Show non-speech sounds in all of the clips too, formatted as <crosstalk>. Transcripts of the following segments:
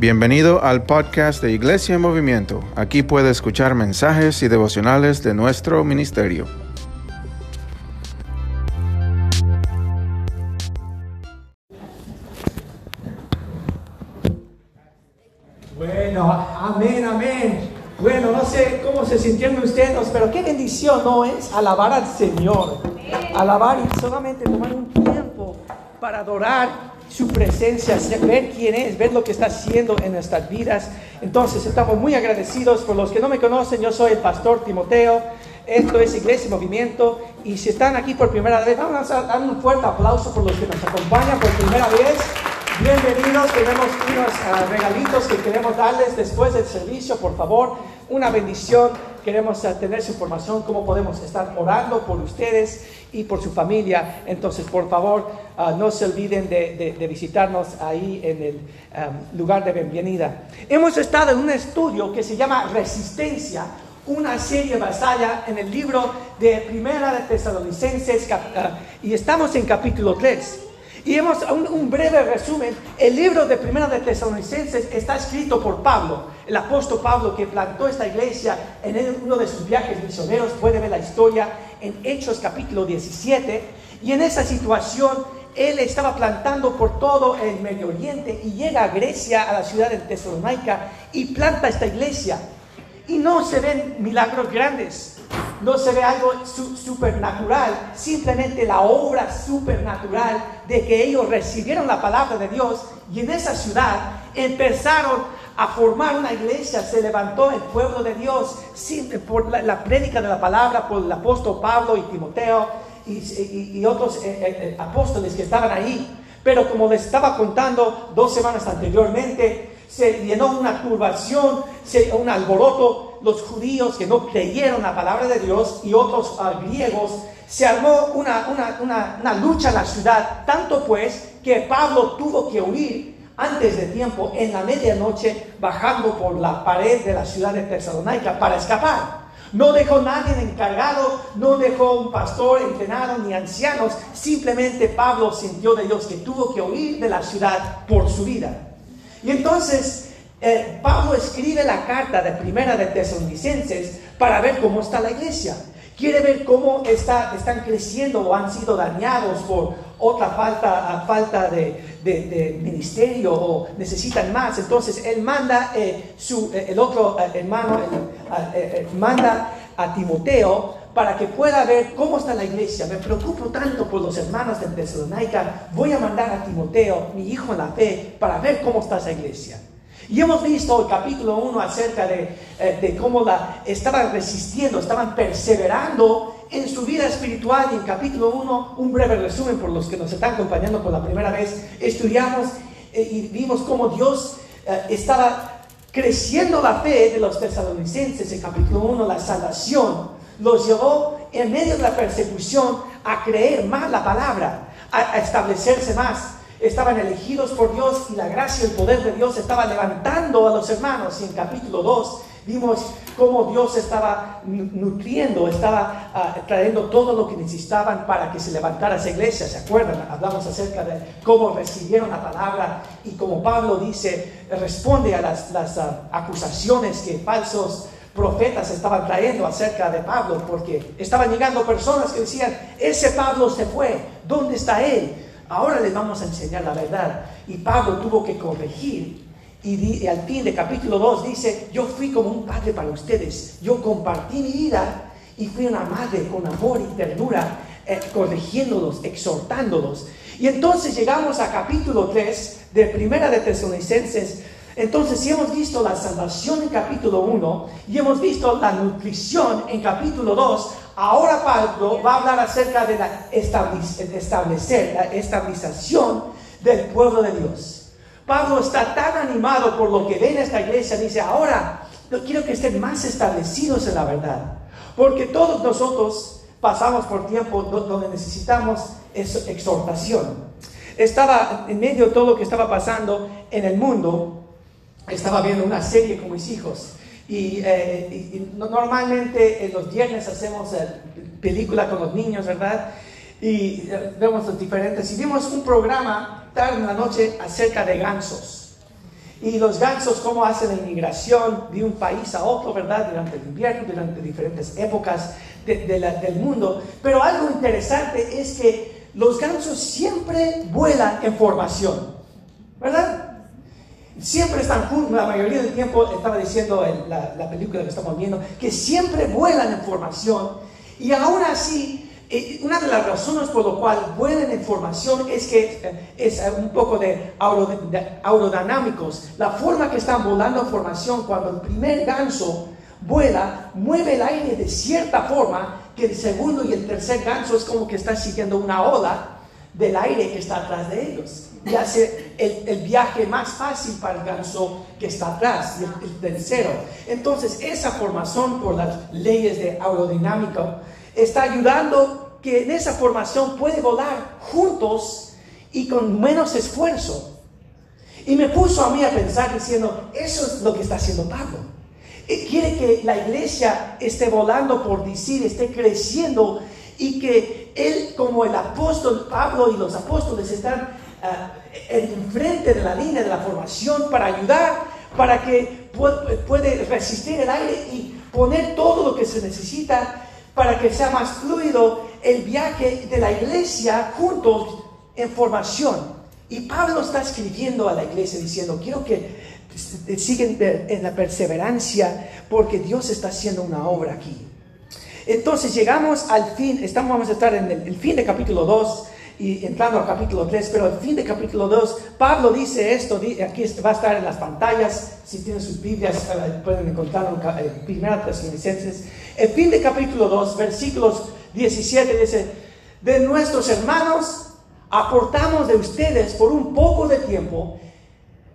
Bienvenido al podcast de Iglesia en Movimiento. Aquí puede escuchar mensajes y devocionales de nuestro ministerio. Bueno, amén, amén. Bueno, no sé cómo se sintieron ustedes, pero qué bendición no es alabar al Señor. Alabar y solamente tomar un tiempo para adorar su presencia, ver quién es, ver lo que está haciendo en nuestras vidas. Entonces estamos muy agradecidos. Por los que no me conocen, yo soy el pastor Timoteo. Esto es Iglesia y Movimiento. Y si están aquí por primera vez, vamos a dar un fuerte aplauso por los que nos acompañan por primera vez. Bienvenidos, tenemos unos ah, regalitos que queremos darles después del servicio, por favor, una bendición. Queremos ah, tener su información, cómo podemos estar orando por ustedes y por su familia. Entonces, por favor, ah, no se olviden de, visitarnos ahí en el lugar de bienvenida. Hemos estado en un estudio que se llama Resistencia, una serie basada en el libro de Primera de Tesalonicenses y estamos en capítulo 3. Y hemos un, breve resumen. El libro de Primera de Tesalonicenses está escrito por Pablo, el apóstol Pablo que plantó esta iglesia en uno de sus viajes misioneros. Puede ver la historia en Hechos capítulo 17. Y en esa situación él estaba plantando por todo el Medio Oriente y llega a Grecia, a la ciudad de Tesalónica y planta esta iglesia. Y no se ven milagros grandes, no se ve algo supernatural, simplemente la obra supernatural de que ellos recibieron la palabra de Dios y en esa ciudad empezaron a formar una iglesia, se levantó el pueblo de Dios por la, prédica de la palabra, por el apóstol Pablo y Timoteo y, otros eh, eh, eh, apóstoles que estaban ahí. Pero como les estaba contando dos semanas anteriormente, se llenó una turbación, un alboroto los judíos que no creyeron la palabra de Dios y otros ah, griegos, se armó una, una, lucha en la ciudad, tanto pues que Pablo tuvo que huir antes de tiempo en la medianoche bajando por la pared de la ciudad de Tesalónica para escapar. No dejó nadie encargado, no dejó un pastor entrenado ni ancianos. Simplemente Pablo sintió de Dios que tuvo que huir de la ciudad por su vida. Y entonces eh, Pablo escribe la carta de primera de Tesalonicenses para ver cómo está la iglesia. Quiere ver cómo está, están creciendo o han sido dañados por otra falta, falta de, ministerio o necesitan más. Entonces él manda, eh, su, eh, el otro hermano, manda a Timoteo para que pueda ver cómo está la iglesia. Me preocupo tanto por los hermanos de Tesalónica. Voy a mandar a Timoteo, mi hijo en la fe, para ver cómo está esa iglesia. Y hemos visto el capítulo 1 acerca de, eh, de cómo la, estaban resistiendo, estaban perseverando en su vida espiritual. Y en capítulo 1, un breve resumen por los que nos están acompañando por la primera vez, estudiamos eh, y vimos cómo Dios eh, estaba creciendo la fe de los tesalonicenses. En capítulo 1, la salvación los llevó en medio de la persecución a creer más la palabra, a establecerse más estaban elegidos por Dios y la gracia y el poder de Dios estaba levantando a los hermanos. Y en capítulo 2 vimos cómo Dios estaba nutriendo, estaba ah, trayendo todo lo que necesitaban para que se levantara esa iglesia. ¿Se acuerdan? Hablamos acerca de cómo recibieron la palabra y como Pablo dice, responde a las, ah, acusaciones que falsos profetas estaban trayendo acerca de Pablo, porque estaban llegando personas que decían, ese Pablo se fue, ¿dónde está él? Ahora les vamos a enseñar la verdad. Y Pablo tuvo que corregir. Y, al fin de capítulo 2 dice, yo fui como un padre para ustedes. Yo compartí mi vida y fui una madre con amor y ternura, eh, corrigiéndolos, exhortándolos. Y entonces llegamos a capítulo 3 de Primera de Tesalonicenses. Entonces, si hemos visto la salvación en capítulo 1 y hemos visto la nutrición en capítulo 2, Ahora Pablo va a hablar acerca de la establecer, la estabilización del pueblo de Dios. Pablo está tan animado por lo que ve en esta iglesia, dice, ahora yo quiero que estén más establecidos en la verdad, porque todos nosotros pasamos por tiempo donde necesitamos exhortación. Estaba en medio de todo lo que estaba pasando en el mundo, estaba viendo una serie con mis hijos eh, y, normalmente en los viernes hacemos eh, película con los niños, ¿verdad? Y eh, vemos los diferentes. Y vimos un programa tarde en la noche acerca de gansos. Y los gansos, cómo hacen la inmigración de un país a otro, ¿verdad? Durante el invierno, durante diferentes épocas del mundo. Pero algo interesante es que los gansos siempre vuelan en formación, ¿verdad? Siempre están juntos, la mayoría del tiempo, estaba diciendo en la, la película que estamos viendo, que siempre vuelan en formación. Y aún así, eh, una de las razones por lo cual vuelan en formación es que eh, es un poco de aerodinámicos. La forma que están volando en formación cuando el primer ganso vuela, mueve el aire de cierta forma que el segundo y el tercer ganso es como que está siguiendo una ola del aire que está atrás de ellos. Y hace el, viaje más fácil para el ganso que está atrás, el, el tercero. Entonces, esa formación por las leyes de aerodinámica está ayudando que en esa formación puede volar juntos y con menos esfuerzo. Y me puso a mí a pensar diciendo, eso es lo que está haciendo Pablo. quiere que la iglesia esté volando por decir, esté creciendo y que él como el apóstol Pablo y los apóstoles están uh, enfrente de la línea de la formación para ayudar, para que puede resistir el aire y poner todo lo que se necesita para que sea más fluido el viaje de la iglesia juntos en formación. Y Pablo está escribiendo a la iglesia diciendo, quiero que sigan en la perseverancia porque Dios está haciendo una obra aquí. Entonces llegamos al fin, estamos, vamos a estar en el, fin de capítulo 2 y entrando al capítulo 3, pero al fin de capítulo 2, Pablo dice esto, aquí va a estar en las pantallas, si tienen sus Biblias eh, pueden encontrarlo en Primera Tesalonicenses. El fin de capítulo 2, versículos 17 dice, de nuestros hermanos aportamos de ustedes por un poco de tiempo,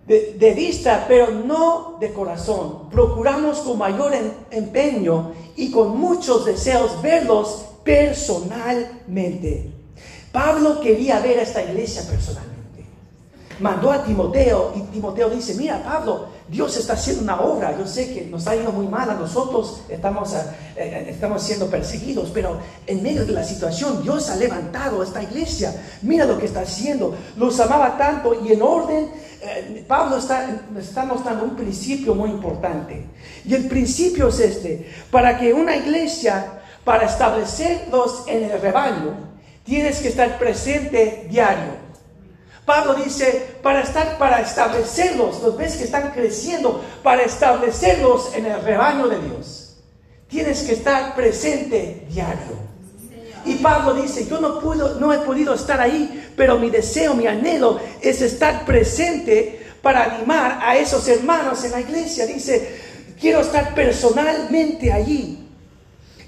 de, de vista, pero no de corazón. Procuramos con mayor empeño y con muchos deseos verlos personalmente. Pablo quería ver a esta iglesia personalmente. Mandó a Timoteo y Timoteo dice, mira Pablo, Dios está haciendo una obra. Yo sé que nos ha ido muy mal a nosotros, estamos, eh, eh, estamos siendo perseguidos, pero en medio de la situación Dios ha levantado a esta iglesia. Mira lo que está haciendo. Los amaba tanto y en orden, eh, Pablo está, está mostrando un principio muy importante. Y el principio es este, para que una iglesia, para establecerlos en el rebaño, tienes que estar presente diario. Pablo dice, para estar, para establecerlos, los ves que están creciendo, para establecerlos en el rebaño de Dios. Tienes que estar presente diario. Y Pablo dice, yo no, puedo, no he podido estar ahí, pero mi deseo, mi anhelo es estar presente para animar a esos hermanos en la iglesia. Dice, quiero estar personalmente allí.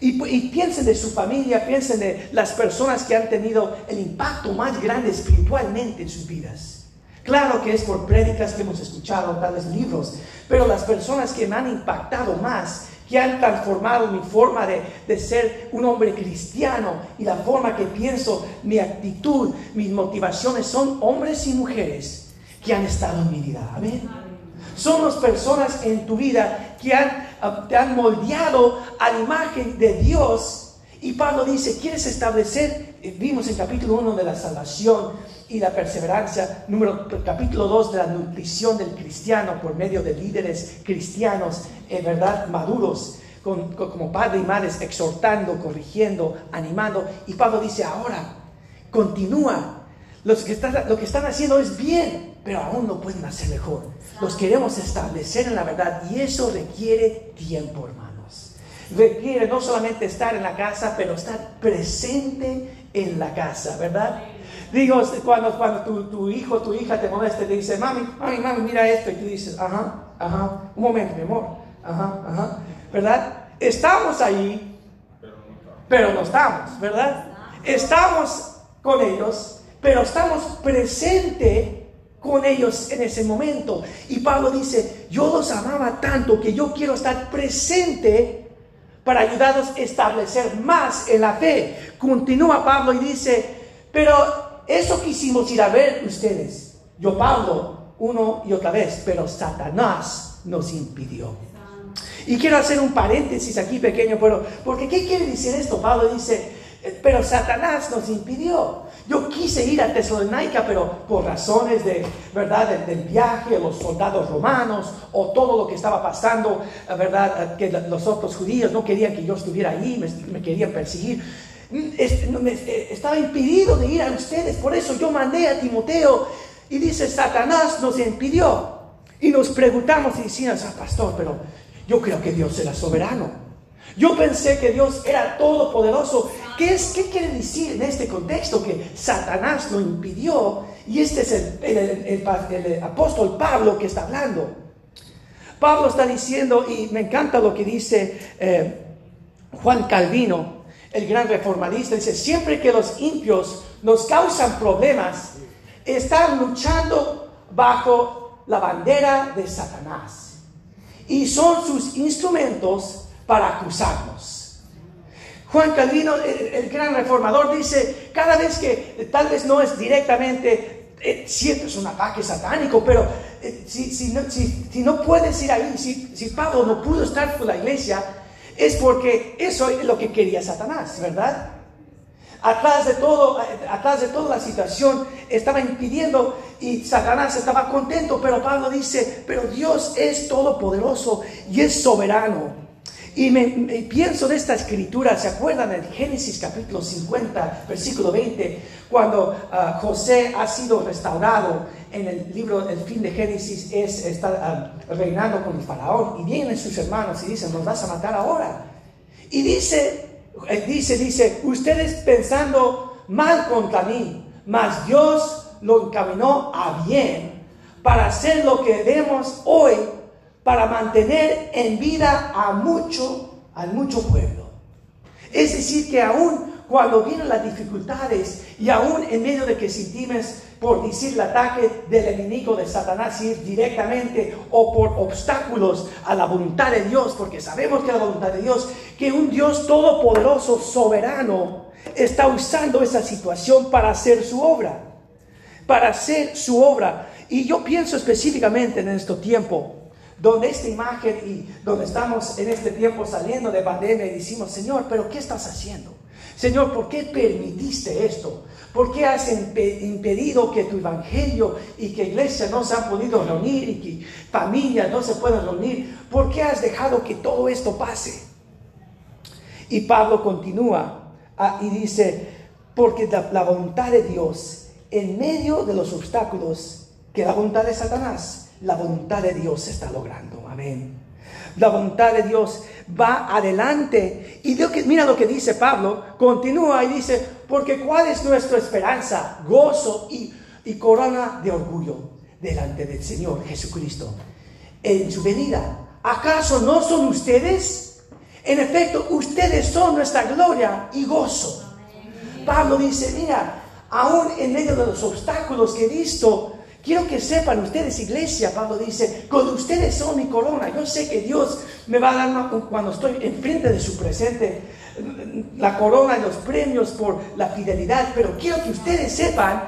Y, piensen de su familia, piensen de las personas que han tenido el impacto más grande espiritualmente en sus vidas. Claro que es por prédicas que hemos escuchado, tales libros, pero las personas que me han impactado más, que han transformado mi forma de, de, ser un hombre cristiano y la forma que pienso, mi actitud, mis motivaciones, son hombres y mujeres que han estado en mi vida. Amén. Son las personas en tu vida que han te han moldeado a la imagen de Dios. Y Pablo dice, ¿quieres establecer? Eh, vimos en capítulo 1 de la salvación y la perseverancia, número, capítulo 2 de la nutrición del cristiano por medio de líderes cristianos, en verdad maduros, como padre y madres, exhortando, corrigiendo, animando. Y Pablo dice, ahora, continúa. Lo que están haciendo es bien, pero aún no pueden hacer mejor. Los queremos establecer en la verdad y eso requiere tiempo, hermanos. Requiere no solamente estar en la casa, pero estar presente en la casa, ¿verdad? Digo, cuando, cuando tu, tu hijo, tu hija te molesta y te dice, mami, mami, mami, mira esto, y tú dices, ajá, ajá, un momento, mi amor, ajá, ajá, ¿verdad? Estamos ahí, pero no estamos, ¿verdad? Estamos con ellos, pero estamos presentes con ellos en ese momento. Y Pablo dice, yo los amaba tanto que yo quiero estar presente para ayudarlos a establecer más en la fe. Continúa Pablo y dice, pero eso quisimos ir a ver ustedes. Yo, Pablo, uno y otra vez, pero Satanás nos impidió. Y quiero hacer un paréntesis aquí pequeño, pero porque ¿qué quiere decir esto? Pablo dice, pero Satanás nos impidió. Yo quise ir a Tesalónica, pero por razones de, ¿verdad?, del, viaje, los soldados romanos o todo lo que estaba pasando, ¿verdad?, que los otros judíos no querían que yo estuviera ahí, me, querían perseguir. Eh, estaba impedido de ir a ustedes, por eso yo mandé a Timoteo y dice, Satanás nos impidió. Y nos preguntamos y decíamos, ah, pastor, pero yo creo que Dios era soberano. Yo pensé que Dios era todopoderoso. ¿Qué, es, ¿Qué quiere decir en este contexto? Que Satanás lo impidió. Y este es el, apóstol Pablo que está hablando. Pablo está diciendo, y me encanta lo que dice eh, Juan Calvino, el gran reformadista, dice, siempre que los impios nos causan problemas, están luchando bajo la bandera de Satanás. Y son sus instrumentos para acusarnos. Juan Calvino, el, gran reformador, dice, cada vez que tal vez no es directamente, eh, es un ataque satánico, pero eh, si, si, no, si, no, puedes ir ahí, si, Pablo no pudo estar con la iglesia, es porque eso es lo que quería Satanás, ¿verdad? Atrás de todo, atrás de toda la situación estaba impidiendo y Satanás estaba contento, pero Pablo dice, pero Dios es todopoderoso y es soberano. Y me, pienso de esta escritura, ¿se acuerdan de Génesis capítulo 50, versículo 20, cuando ah, José ha sido restaurado en el libro, el fin de Génesis es estar ah, reinando con el faraón y vienen sus hermanos y dicen, nos vas a matar ahora. Y dice, eh, dice, dice, ustedes pensando mal contra mí, mas Dios lo encaminó a bien para hacer lo que vemos hoy para mantener en vida a mucho, a mucho pueblo. Es decir, que aún cuando vienen las dificultades y aún en medio de que sentimos, por decir, el ataque del enemigo de Satanás, ir directamente o por obstáculos a la voluntad de Dios, porque sabemos que la voluntad de Dios, que un Dios todopoderoso, soberano, está usando esa situación para hacer su obra, para hacer su obra. Y yo pienso específicamente en este tiempo, donde esta imagen y donde estamos en este tiempo saliendo de pandemia y decimos, Señor, pero ¿qué estás haciendo? Señor, ¿por qué permitiste esto? ¿Por qué has impedido que tu evangelio y que iglesia no se han podido reunir y que familias no se puedan reunir? ¿Por qué has dejado que todo esto pase? Y Pablo continúa ah, y dice, porque la voluntad de Dios en medio de los obstáculos que la voluntad de Satanás la voluntad de Dios se está logrando. Amén. La voluntad de Dios va adelante. Y mira lo que dice Pablo, continúa y dice, porque cuál es nuestra esperanza, gozo y, y corona de orgullo delante del Señor Jesucristo en su venida. ¿Acaso no son ustedes? En efecto, ustedes son nuestra gloria y gozo. Pablo dice, mira, aún en medio de los obstáculos que he visto, Quiero que sepan ustedes, iglesia, Pablo dice, con ustedes son mi corona. Yo sé que Dios me va a dar cuando estoy enfrente de su presente la corona y los premios por la fidelidad, pero quiero que ustedes sepan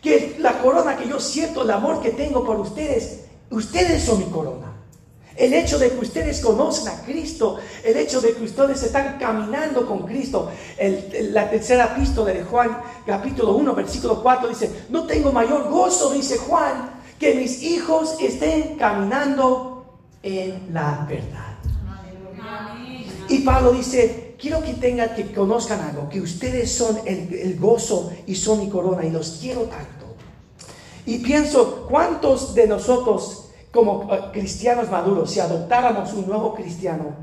que la corona que yo siento, el amor que tengo por ustedes, ustedes son mi corona. El hecho de que ustedes conocen a Cristo, el hecho de que ustedes están caminando con Cristo. la tercera epístola de Juan, capítulo 1, versículo 4, dice, no tengo mayor gozo, dice Juan, que mis hijos estén caminando en la verdad. Y Pablo dice, quiero que tengan, que conozcan algo, que ustedes son el, el gozo y son mi corona y los quiero tanto. Y pienso, ¿cuántos de nosotros como eh, cristianos maduros, si adoptáramos un nuevo cristiano,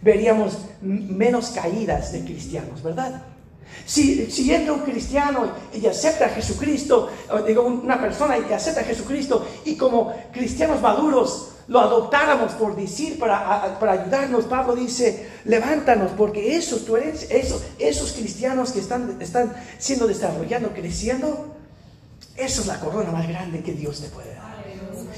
veríamos menos caídas de cristianos, ¿verdad? Si, si entra un cristiano y acepta a Jesucristo, digo, una persona y acepta a Jesucristo, y como cristianos maduros lo adoptáramos por decir, para, para ayudarnos, Pablo dice, levántanos, porque esos, tú eres, esos, esos cristianos que están, están siendo desarrollando, creciendo, eso es la corona más grande que Dios te puede dar.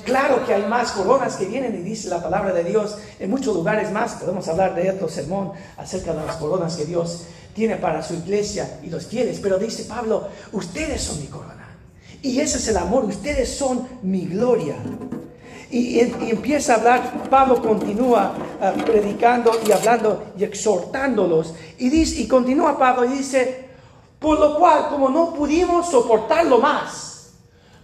Claro que hay más coronas que vienen y dice la palabra de Dios en muchos lugares más. Podemos hablar de otro sermón acerca de las coronas que Dios tiene para su iglesia y los fieles. Pero dice Pablo, ustedes son mi corona. Y ese es el amor, ustedes son mi gloria. y, empieza a hablar, Pablo continúa ah, predicando y hablando y exhortándolos. Y, dice, y continúa Pablo y dice, por lo cual, como no pudimos soportarlo más,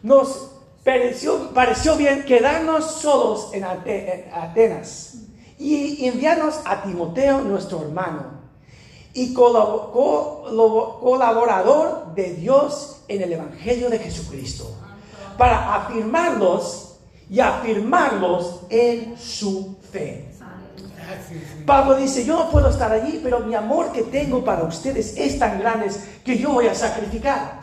nos pareció, bien quedarnos solos en, Atenas y enviarnos a Timoteo, nuestro hermano, y colaborador de Dios en el Evangelio de Jesucristo, para afirmarlos y afirmarlos en su fe. Pablo dice, yo no puedo estar allí, pero mi amor que tengo para ustedes es tan grande que yo voy a sacrificar.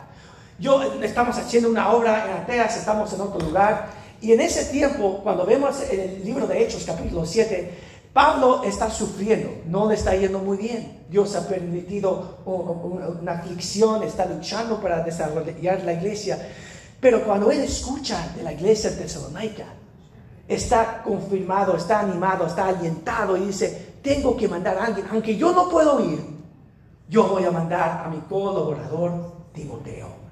Yo estamos haciendo una obra en Atenas, estamos en otro lugar, y en ese tiempo, cuando vemos el libro de Hechos, capítulo 7, Pablo está sufriendo, no le está yendo muy bien. Dios ha permitido una aflicción, está luchando para desarrollar la iglesia. Pero cuando él escucha de la iglesia de Tesalónica, está confirmado, está animado, está alentado y dice, tengo que mandar a alguien, aunque yo no puedo ir, yo voy a mandar a mi colaborador Timoteo.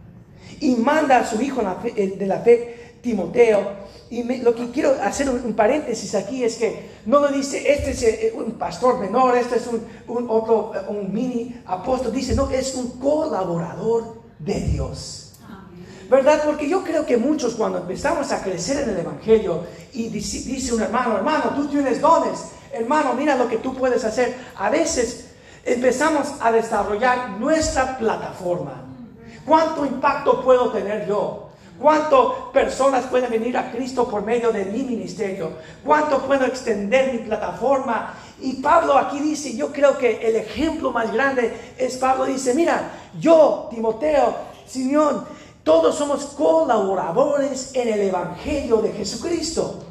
Y manda a su hijo de la fe, Timoteo. Y lo que quiero hacer un, paréntesis aquí es que no lo dice, este es eh, un pastor menor, este es un, otro, eh, un mini apóstol, dice, no, es un colaborador de Dios. ¿verdad? Porque yo creo que muchos cuando empezamos a crecer en el Evangelio y dice, un hermano, hermano, tú tienes dones, hermano, mira lo que tú puedes hacer, a veces empezamos a desarrollar nuestra plataforma. ¿Cuánto impacto puedo tener yo? ¿Cuántas personas pueden venir a Cristo por medio de mi ministerio? ¿Cuánto puedo extender mi plataforma? Y Pablo aquí dice, yo creo que el ejemplo más grande es Pablo dice, mira, yo, Timoteo, Simeón, todos somos colaboradores en el Evangelio de Jesucristo.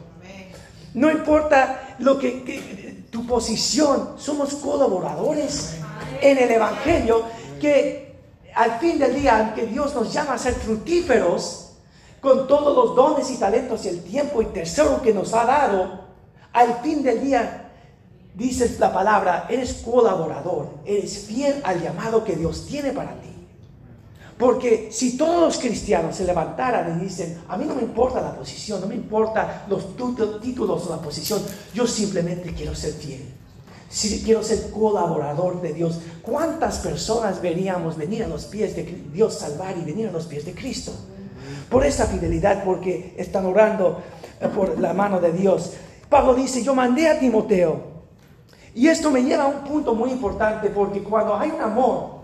No importa lo que, tu posición, somos colaboradores en el Evangelio que al fin del día, aunque Dios nos llama a ser fructíferos con todos los dones y talentos y el tiempo y tesoro que nos ha dado, al fin del día dice la palabra, eres colaborador, eres fiel al llamado que Dios tiene para ti. Porque si todos los cristianos se levantaran y dicen, a mí no me importa la posición, no me importa los títulos o la posición, yo simplemente quiero ser fiel. Si quiero ser colaborador de Dios, ¿cuántas personas veríamos venir a los pies de Dios salvar y venir a los pies de Cristo? Por esa fidelidad, porque están orando eh, por la mano de Dios. Pablo dice, yo mandé a Timoteo. Y esto me lleva a un punto muy importante, porque cuando hay un amor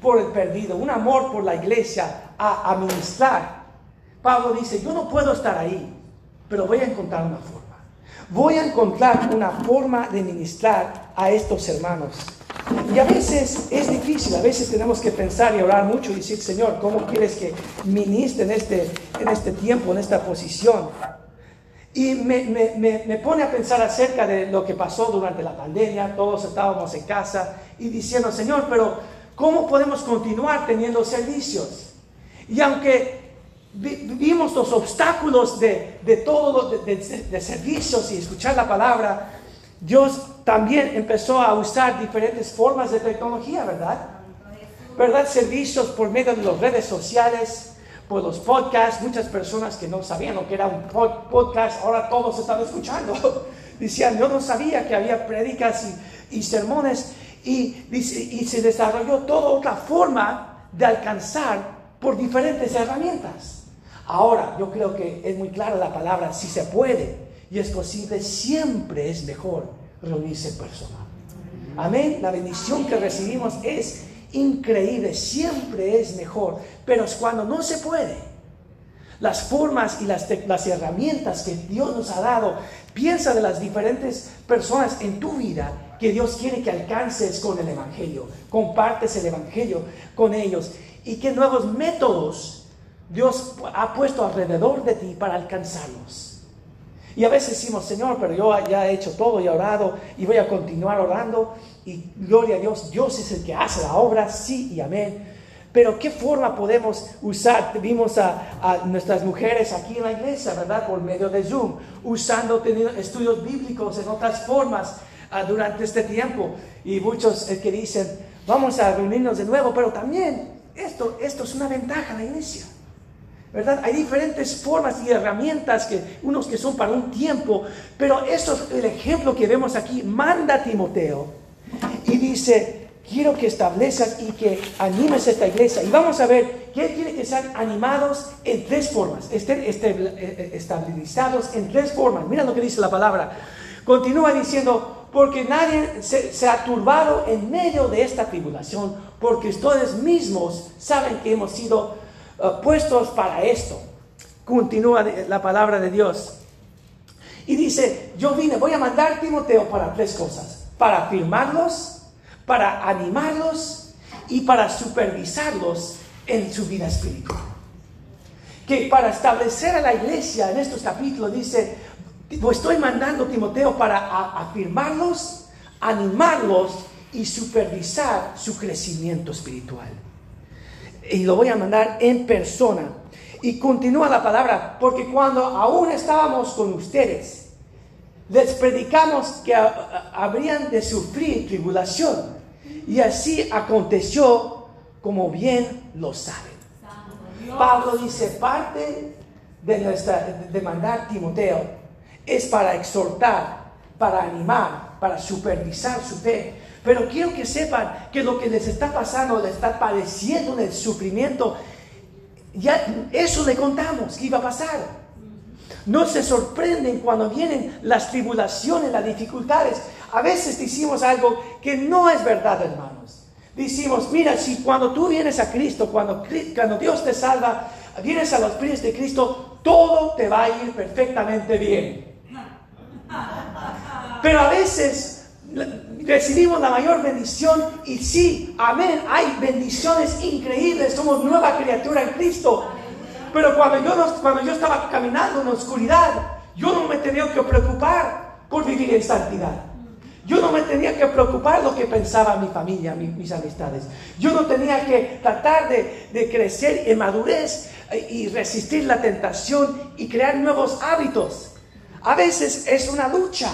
por el perdido, un amor por la iglesia a administrar. Pablo dice, yo no puedo estar ahí, pero voy a encontrar una forma. Voy a encontrar una forma de ministrar a estos hermanos. Y a veces es difícil, a veces tenemos que pensar y orar mucho y decir, Señor, ¿cómo quieres que ministre en este, en este tiempo, en esta posición? Y me, me, me, pone a pensar acerca de lo que pasó durante la pandemia, todos estábamos en casa y diciendo, Señor, pero ¿Cómo podemos continuar teniendo servicios? Y aunque vimos los obstáculos de, de todo, de, de, servicios y escuchar la palabra, Dios también empezó a usar diferentes formas de tecnología, ¿verdad? ¿Verdad? Servicios por medio de las redes sociales, por los podcasts. Muchas personas que no sabían lo que era un podcast, ahora todos están escuchando. <laughs> Decían, yo no sabía que había prédicas y, y sermones. Y, y se desarrolló toda otra forma de alcanzar por diferentes herramientas. Ahora, yo creo que es muy clara la palabra, si se puede y es posible, siempre es mejor reunirse en persona. Amén. La bendición que recibimos es increíble, siempre es mejor, pero es cuando no se puede. Las formas y las, las herramientas que Dios nos ha dado, piensa de las diferentes personas en tu vida que Dios quiere que alcances con el Evangelio. Compartes el Evangelio con ellos. Y qué nuevos métodos Dios ha puesto alrededor de ti para alcanzarlos. Y a veces decimos, Señor, pero yo ya he hecho todo y he orado y voy a continuar orando. Y gloria a Dios, Dios es el que hace la obra, sí y amén. Pero ¿qué forma podemos usar? Vimos a, a, nuestras mujeres aquí en la iglesia, ¿verdad? Por medio de Zoom, usando teniendo estudios bíblicos en otras formas durante este tiempo. Y muchos eh, que dicen, vamos a reunirnos de nuevo, pero también esto, esto es una ventaja en la iglesia. ¿Verdad? Hay diferentes formas y herramientas, que, unos que son para un tiempo, pero eso es el ejemplo que vemos aquí. Manda a Timoteo y dice, quiero que establezcas y que animes esta iglesia. Y vamos a ver que quiere que sean animados en tres formas, estén eh, estabilizados en tres formas. Mira lo que dice la palabra. Continúa diciendo, porque nadie se, ha turbado en medio de esta tribulación, porque ustedes mismos saben que hemos sido eh, puestos para esto. Continúa la palabra de Dios. Y dice, yo vine, voy a mandar Timoteo para tres cosas. Para afirmarlos, para animarlos y para supervisarlos en su vida espiritual. Que para establecer a la iglesia en estos capítulos dice, pues estoy mandando Timoteo para afirmarlos, animarlos y supervisar su crecimiento espiritual. Y lo voy a mandar en persona. Y continúa la palabra, porque cuando aún estábamos con ustedes, les predicamos que habrían de sufrir tribulación. Y así aconteció como bien lo saben. Pablo dice, parte de nuestra de mandar Timoteo es para exhortar, para animar, para supervisar su fe. Pero quiero que sepan que lo que les está pasando, les está padeciendo en el sufrimiento, ya eso le contamos que iba a pasar. No se sorprenden cuando vienen las tribulaciones, las dificultades. A veces decimos algo que no es verdad, hermanos. Decimos, mira, si cuando tú vienes a Cristo, cuando, cuando Dios te salva, vienes a los pies de Cristo, todo te va a ir perfectamente bien. Pero a veces recibimos la mayor bendición y sí, amén, hay bendiciones increíbles, somos nueva criatura en Cristo. Pero cuando yo, cuando yo estaba caminando en oscuridad, yo no me tenía que preocupar por vivir en santidad. Yo no me tenía que preocupar lo que pensaba mi familia, mis, amistades. Yo no tenía que tratar de, de crecer en madurez y resistir la tentación y crear nuevos hábitos. A veces es una lucha.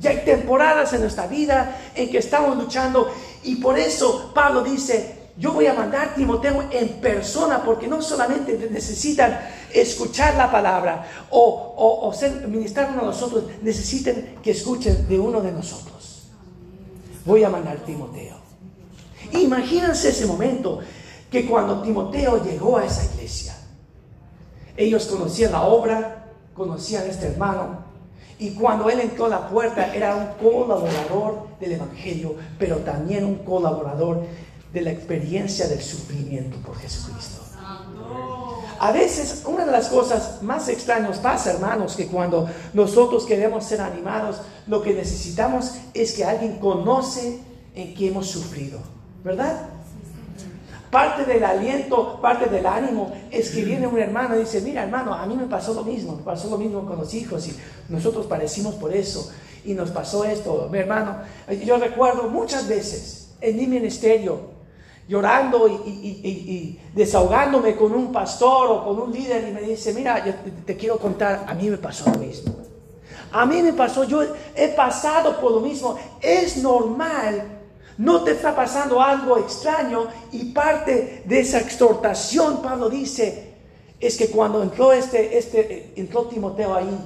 Y hay temporadas en nuestra vida en que estamos luchando y por eso Pablo dice, yo voy a mandar a Timoteo en persona porque no solamente necesitan escuchar la palabra o, o, ser ministrar uno a nosotros, necesitan que escuchen de uno de nosotros. Voy a mandar a Timoteo. Imagínense ese momento que cuando Timoteo llegó a esa iglesia, ellos conocían la obra, conocían a este hermano. Y cuando él entró a la puerta era un colaborador del Evangelio, pero también un colaborador de la experiencia del sufrimiento por Jesucristo. A veces una de las cosas más extrañas pasa, hermanos, que cuando nosotros queremos ser animados, lo que necesitamos es que alguien conoce en qué hemos sufrido, ¿verdad? Parte del aliento, parte del ánimo es que viene un hermano y dice, mira hermano, a mí me pasó lo mismo, me pasó lo mismo con los hijos y nosotros parecimos por eso y nos pasó esto, mi hermano. Yo recuerdo muchas veces en mi ministerio llorando y, desahogándome con un pastor o con un líder y me dice, mira, yo te quiero contar, a mí me pasó lo mismo. A mí me pasó, yo he pasado por lo mismo. Es normal no te está pasando algo extraño y parte de esa exhortación, Pablo dice, es que cuando entró este, este, entró Timoteo ahí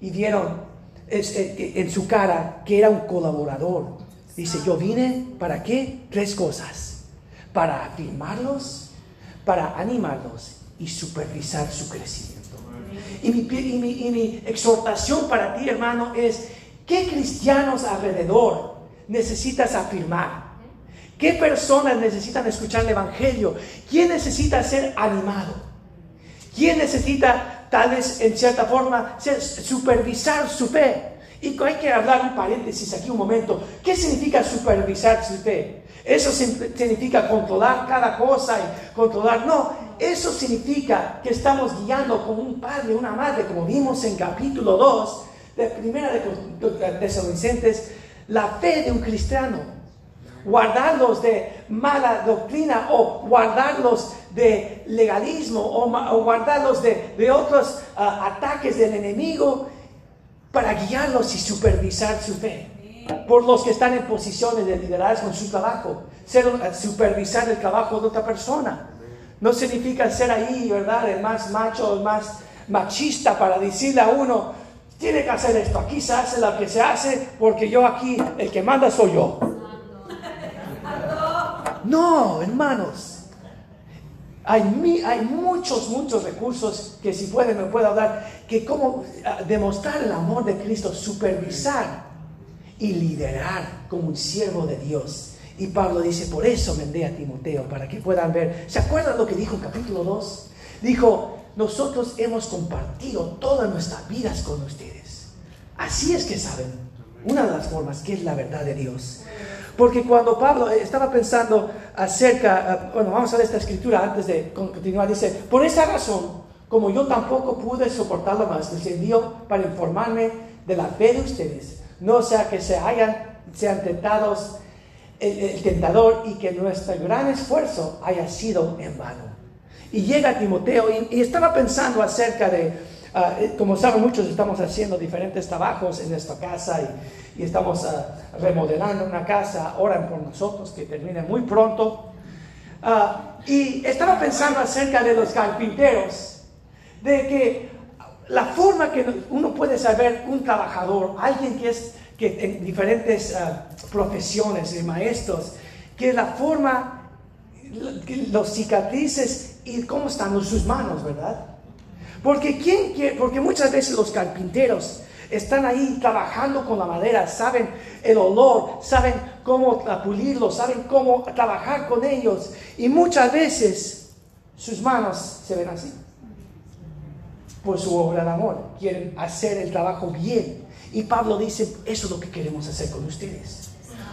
y vieron eh, en su cara que era un colaborador. Dice, yo vine para qué? Tres cosas. Para afirmarlos, para animarlos y supervisar su crecimiento. Y mi, y mi, y mi exhortación para ti, hermano, es, ¿qué cristianos alrededor necesitas afirmar? ¿Qué personas necesitan escuchar el Evangelio? ¿Quién necesita ser animado? ¿Quién necesita, tal vez en cierta forma, supervisar su fe? Y hay que hablar un paréntesis aquí un momento. ¿Qué significa supervisar su fe? Eso significa controlar cada cosa y controlar. No, eso significa que estamos guiando como un padre, una madre, como vimos en capítulo 2 de Primera de Tesalonicenses la fe de un cristiano, guardarlos de mala doctrina o guardarlos de legalismo o, guardarlos de, otros ah, ataques del enemigo para guiarlos y supervisar su fe. Por los que están en posiciones de liderazgo en su trabajo, ser, supervisar el trabajo de otra persona. no significa ser ahí, ¿verdad? El más macho, el más machista para decirle a uno, tiene que hacer esto, aquí se hace lo que se hace porque yo aquí, el que manda soy yo. No, hermanos. Hay, muchos, muchos recursos que si pueden me puedo dar, que como ah, demostrar el amor de Cristo, supervisar y liderar como un siervo de Dios. Y Pablo dice, por eso mandé a Timoteo, para que puedan ver. ¿Se acuerdan lo que dijo en capítulo 2? Dijo, nosotros hemos compartido todas nuestras vidas con ustedes. Así es que saben una de las formas que es la verdad de Dios. Porque cuando Pablo eh, estaba pensando acerca, eh, bueno, vamos a ver esta escritura antes de continuar, dice, por esa razón, como yo tampoco pude soportarlo más, les para informarme de la fe de ustedes, no sea que se hayan, sean tentados el, tentador y que nuestro gran esfuerzo haya sido en vano. Y llega Timoteo y, estaba pensando acerca de, eh, como saben muchos, estamos haciendo diferentes trabajos en esta casa y, estamos ah, remodelando una casa, oran por nosotros que termine muy pronto. Ah, y estaba pensando acerca de los carpinteros, de que la forma que uno puede saber un trabajador, alguien que es que en diferentes profesiones y maestros, que la forma, los cicatrices y cómo están sus manos, ¿verdad? Porque, ¿quién quiere? porque muchas veces los carpinteros están ahí trabajando con la madera, saben el olor, saben cómo pulirlo, saben cómo trabajar con ellos. Y muchas veces sus manos se ven así. Por su obra de amor. Quieren hacer el trabajo bien. Y Pablo dice, eso es lo que queremos hacer con ustedes.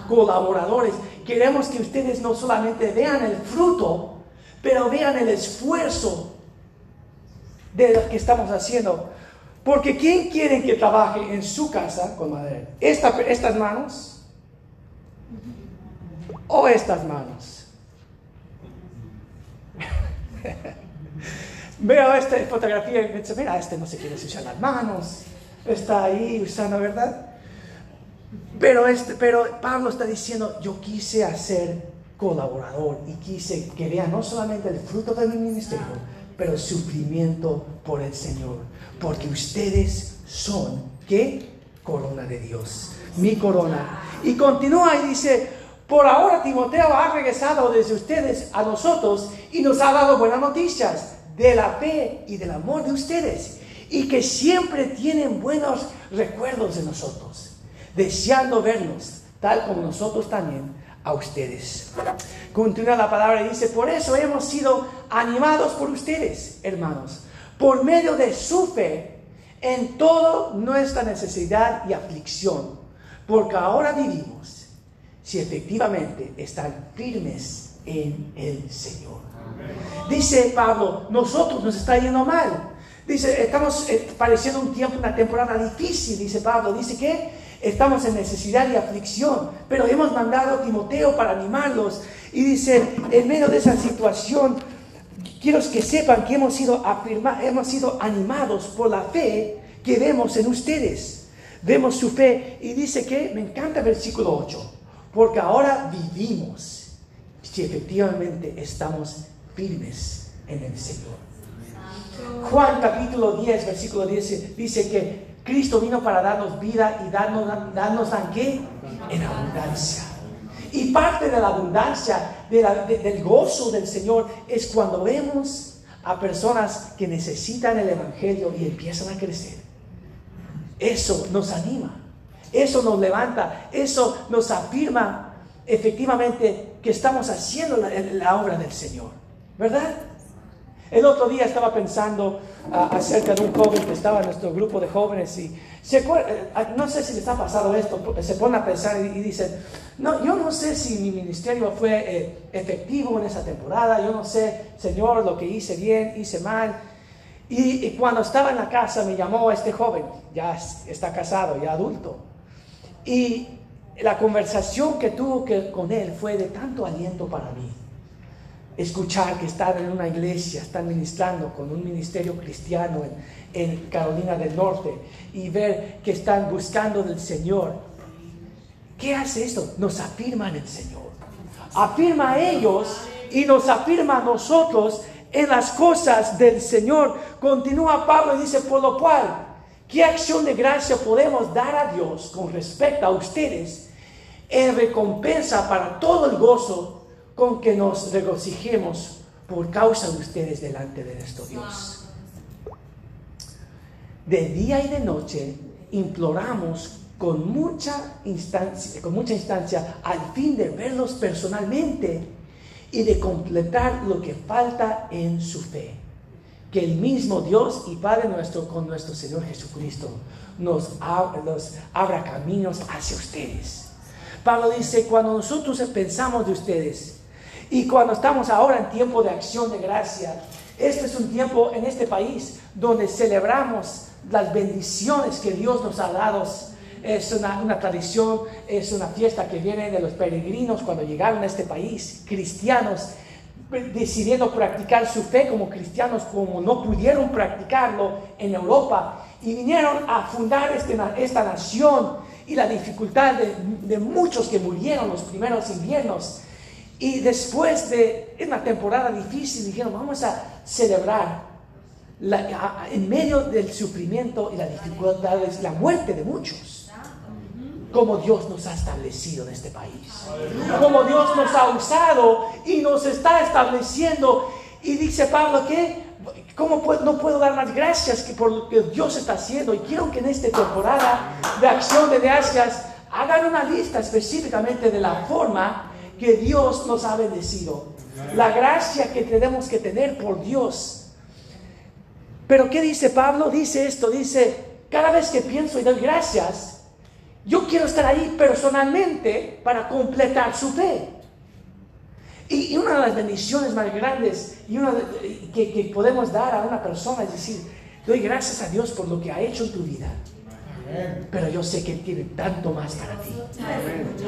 Colaboradores. Queremos que ustedes no solamente vean el fruto, pero vean el esfuerzo de lo que estamos haciendo. Porque ¿quién quiere que trabaje en su casa con madera? ¿Estas manos? ¿O estas manos? <laughs> Veo esta fotografía y pienso, mira, este no se quiere usar las manos, está ahí usando, ¿verdad? Pero, este, pero Pablo está diciendo, yo quise hacer colaborador y quise que vean no solamente el fruto de mi ministerio, pero el sufrimiento por el Señor. Porque ustedes son, ¿qué? Corona de Dios. Mi corona. Y continúa y dice, por ahora Timoteo ha regresado desde ustedes a nosotros y nos ha dado buenas noticias de la fe y del amor de ustedes. Y que siempre tienen buenos recuerdos de nosotros, deseando vernos, tal como nosotros también a ustedes. Continúa la palabra y dice, por eso hemos sido animados por ustedes, hermanos, por medio de su fe en toda nuestra necesidad y aflicción, porque ahora vivimos si efectivamente están firmes en el Señor. Dice Pablo, nosotros nos está yendo mal. Dice, estamos eh, pareciendo un tiempo, una temporada difícil, dice Pablo. Dice que estamos en necesidad y aflicción, pero hemos mandado a Timoteo para animarlos. Y dice, en medio de esa situación, quiero que sepan que hemos sido, hemos sido animados por la fe que vemos en ustedes. Vemos su fe y dice que, me encanta el versículo 8, porque ahora vivimos si efectivamente estamos firmes en el Señor. Juan capítulo 10, versículo 10 dice que Cristo vino para darnos vida y darnos, darnos qué? En abundancia. Y parte de la abundancia, del gozo del Señor, es cuando vemos a personas que necesitan el Evangelio y empiezan a crecer. Eso nos anima, eso nos levanta, eso nos afirma efectivamente que estamos haciendo la, la obra del Señor. ¿Verdad? El otro día estaba pensando ah, acerca de un joven que estaba en nuestro grupo de jóvenes y eh, ah, no sé si les ha pasado esto, se pone a pensar y, dicen, no, yo no sé si mi ministerio fue eh, efectivo en esa temporada, yo no sé, Señor, lo que hice bien, hice mal. Y, cuando estaba en la casa me llamó este joven, ya está casado, ya adulto. Y la conversación que tuvo que, con él fue de tanto aliento para mí escuchar que están en una iglesia, están ministrando con un ministerio cristiano en, Carolina del Norte y ver que están buscando del Señor. ¿Qué hace esto? Nos afirma en el Señor. Afirma a ellos y nos afirma a nosotros en las cosas del Señor. Continúa Pablo y dice, por lo cual, ¿qué acción de gracia podemos dar a Dios con respecto a ustedes en recompensa para todo el gozo con que nos regocijemos por causa de ustedes delante de nuestro Dios? De día y de noche imploramos con mucha instancia, con mucha instancia al fin de verlos personalmente y de completar lo que falta en su fe. Que el mismo Dios y Padre nuestro con nuestro Señor Jesucristo nos, abra caminos hacia ustedes. Pablo dice, cuando nosotros pensamos de ustedes y cuando estamos ahora en tiempo de acción de gracia, este es un tiempo en este país donde celebramos las bendiciones que Dios nos ha dado es una, tradición, es una fiesta que viene de los peregrinos cuando llegaron a este país, cristianos decidiendo practicar su fe como cristianos, como no pudieron practicarlo en Europa, y vinieron a fundar este, esta nación y la dificultad de, muchos que murieron los primeros inviernos. Y después de una temporada difícil, dijeron, vamos a celebrar en medio del sufrimiento y las dificultades, la muerte de muchos como Dios nos ha establecido en este país. Como Dios nos ha usado y nos está estableciendo. Y dice Pablo que, ¿cómo no puedo dar más gracias que por lo que Dios está haciendo? Y quiero que en esta temporada de acción de gracias hagan una lista específicamente de la forma que Dios nos ha bendecido. La gracia que tenemos que tener por Dios. Pero ¿qué dice Pablo? Dice esto, dice, cada vez que pienso y doy gracias, yo quiero estar ahí personalmente para completar su fe. Y, una de las bendiciones más grandes y una que, podemos dar a una persona es decir, doy gracias a Dios por lo que ha hecho en tu vida. Pero yo sé que tiene tanto más para ti.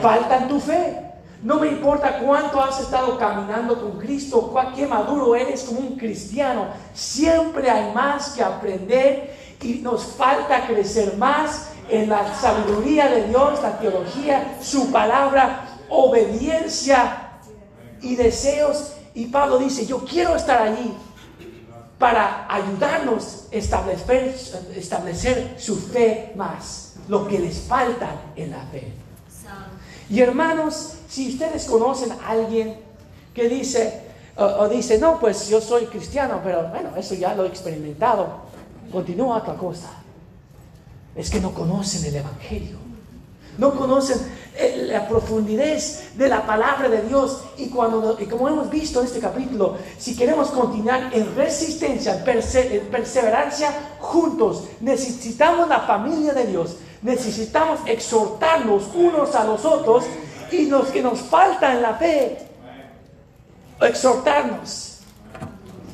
Falta en tu fe. No me importa cuánto has estado caminando con Cristo, qué maduro eres como un cristiano. Siempre hay más que aprender y nos falta crecer más en la sabiduría de Dios, la teología, su palabra, obediencia y deseos. Y Pablo dice, yo quiero estar allí para ayudarnos a establecer, establecer su fe más, lo que les falta en la fe. Y hermanos, si ustedes conocen a alguien que dice, o, dice, no, pues yo soy cristiano, pero bueno, eso ya lo he experimentado, continúa otra cosa es que no conocen el Evangelio. No conocen eh, la profundidad de la palabra de Dios. Y, cuando, como hemos visto en este capítulo, si queremos continuar en resistencia, en perseverancia juntos, necesitamos la familia de Dios. Necesitamos exhortarnos unos a los otros y los que nos falta en la fe, exhortarnos.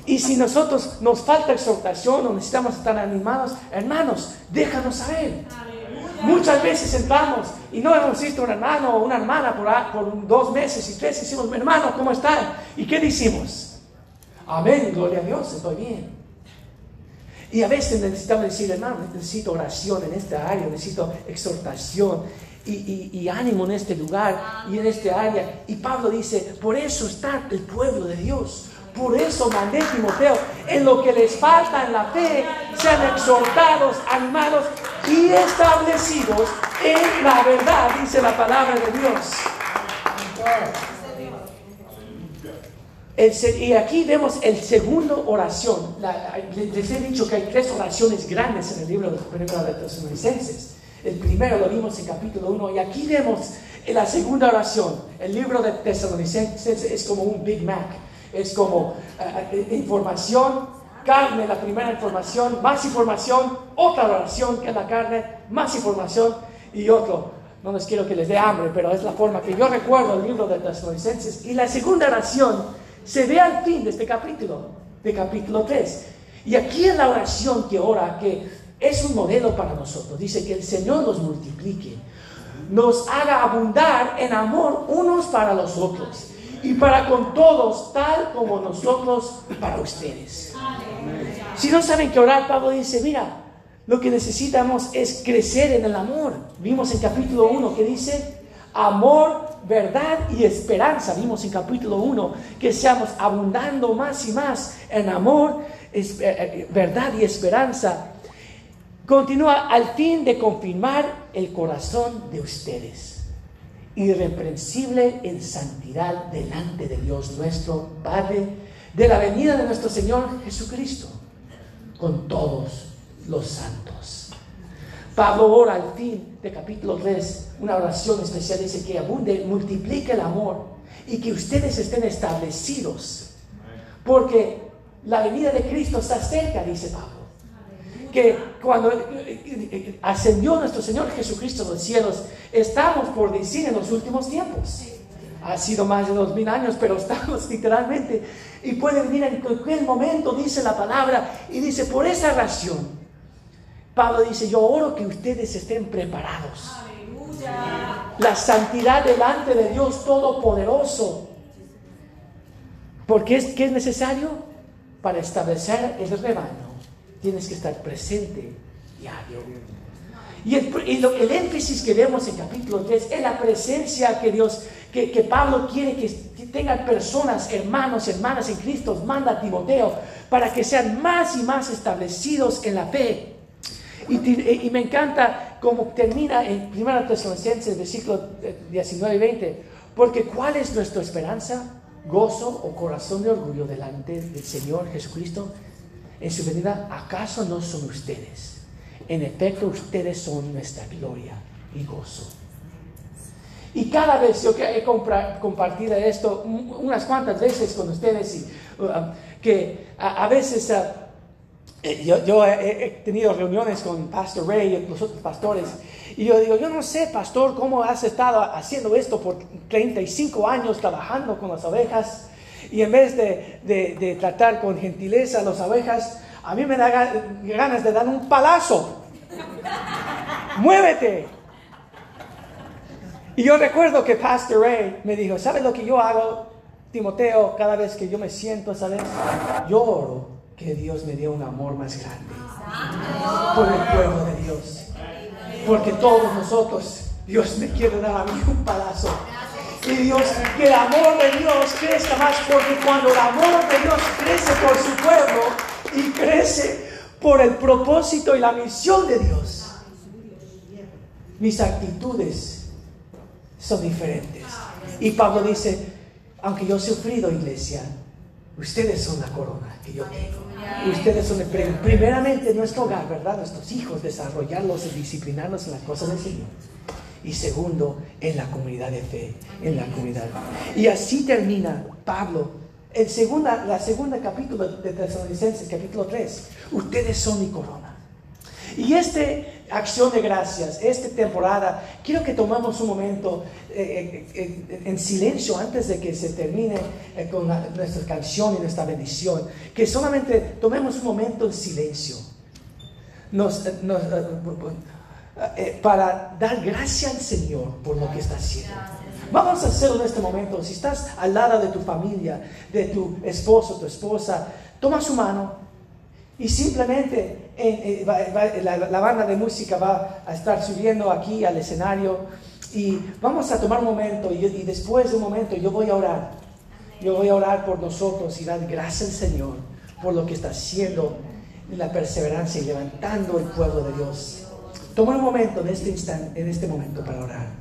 Y si nosotros nos falta exhortación o necesitamos estar animados, hermanos, déjanos saber. Muchas veces entramos y no hemos visto un hermano o una hermana por, por dos meses y tres. Decimos, hermano, ¿cómo están? ¿Y qué decimos? Amén, gloria a Dios, estoy bien. Y a veces necesitamos decir, hermano, necesito oración en esta área, necesito exhortación y, y, ánimo en este lugar y en este área. Y Pablo dice, por eso está el pueblo de Dios. Por eso mandé Timoteo, en lo que les falta en la fe, sean exhortados, animados y establecidos en la verdad, dice la palabra de Dios. Y aquí vemos el segundo oración. les he dicho que hay tres oraciones grandes en el libro de Tesalonicenses. El primero lo vimos en capítulo 1 y aquí vemos la segunda oración. El libro de Tesalonicenses es como un Big Mac es como eh, información, carne, la primera información, más información, otra oración que la carne, más información y otro. No les quiero que les dé hambre, pero es la forma que yo recuerdo el libro de Tesalonicenses. Y la segunda oración se ve al fin de este capítulo, de capítulo 3. Y aquí en la oración que ora, que es un modelo para nosotros, dice que el Señor nos multiplique, nos haga abundar en amor unos para los otros y para con todos, tal como nosotros para ustedes. Si no saben qué orar, Pablo dice, mira, lo que necesitamos es crecer en el amor. Vimos en capítulo 1 que dice, amor, verdad y esperanza. Vimos en capítulo 1 que seamos abundando más y más en amor, eh, eh, verdad y esperanza. Continúa al fin de confirmar el corazón de ustedes, irreprensible en santidad delante de Dios nuestro Padre, de la venida de nuestro Señor Jesucristo, con todos los santos. Pablo ora al fin de capítulo 3, una oración especial, dice que abunde, multiplique el amor y que ustedes estén establecidos, porque la venida de Cristo está cerca, dice Pablo. Que cuando ascendió nuestro Señor Jesucristo a los cielos, estamos por decir en los últimos tiempos. Ha sido más de dos mil años, pero estamos <laughs> literalmente. Y puede venir en cualquier momento, dice la palabra, y dice, por esa razón, Pablo dice, yo oro que ustedes estén preparados. La santidad delante de Dios Todopoderoso. Porque es, ¿qué es necesario? Para establecer el rebaño, tienes que estar presente diario. Y el, el, énfasis que vemos en capítulo 3 es la presencia que Dios, que, que Pablo quiere que tengan personas, hermanos, hermanas en Cristo, manda a Timoteo, para que sean más y más establecidos en la fe. Y, me encanta cómo termina en 1 Tesalonicenses, versículo 19 y 20. Porque ¿cuál es nuestra esperanza? Gozo o corazón de orgullo delante del Señor Jesucristo en su venida. ¿Acaso no son ustedes? En efecto, ustedes son nuestra gloria y gozo. Y cada vez yo he compartido esto unas cuantas veces con ustedes, y, uh, que a, veces uh, eh, yo, he, tenido reuniones con Pastor Ray y los otros pastores, y yo digo, yo no sé, pastor, cómo has estado haciendo esto por 35 años trabajando con las ovejas, y en vez de, tratar con gentileza a las ovejas, a mí me da ganas de dar un palazo. ¡Muévete! Y yo recuerdo que Pastor Ray me dijo, ¿sabes lo que yo hago, Timoteo, cada vez que yo me siento, ¿sabes? Lloro que Dios me dio un amor más grande por el pueblo de Dios. Porque todos nosotros, Dios me quiere dar a mí un palazo. Y Dios, que el amor de Dios crezca más, porque cuando el amor de Dios crece por su pueblo y crece por el propósito y la misión de Dios, mis actitudes son diferentes. Y Pablo dice, aunque yo he sufrido, iglesia, ustedes son la corona que yo tengo. Ustedes son primeramente en nuestro hogar, ¿verdad? Nuestros hijos, desarrollarlos y disciplinarlos en las cosas del Señor. Y segundo, en la comunidad de fe, en la comunidad. Y así termina Pablo, en segunda, la segunda capítulo de Tesalonicenses, capítulo 3. Ustedes son mi corona. Y esta acción de gracias, esta temporada, quiero que tomemos un momento eh, eh, eh, en silencio antes de que se termine con nuestra canción y nuestra bendición. Que solamente tomemos un momento en silencio. para dar gracias al Señor por lo que está haciendo. Vamos a hacerlo en este momento. Si estás al lado de tu familia, de tu esposo, tu esposa, toma su mano y simplemente eh, eh, la, banda de música va a estar subiendo aquí al escenario y vamos a tomar un momento y, después de un momento yo voy a orar. Yo voy a orar por nosotros y dar gracias al Señor por lo que está haciendo la perseverancia y levantando el pueblo de Dios. Toma un momento en este instante, en este momento para orar.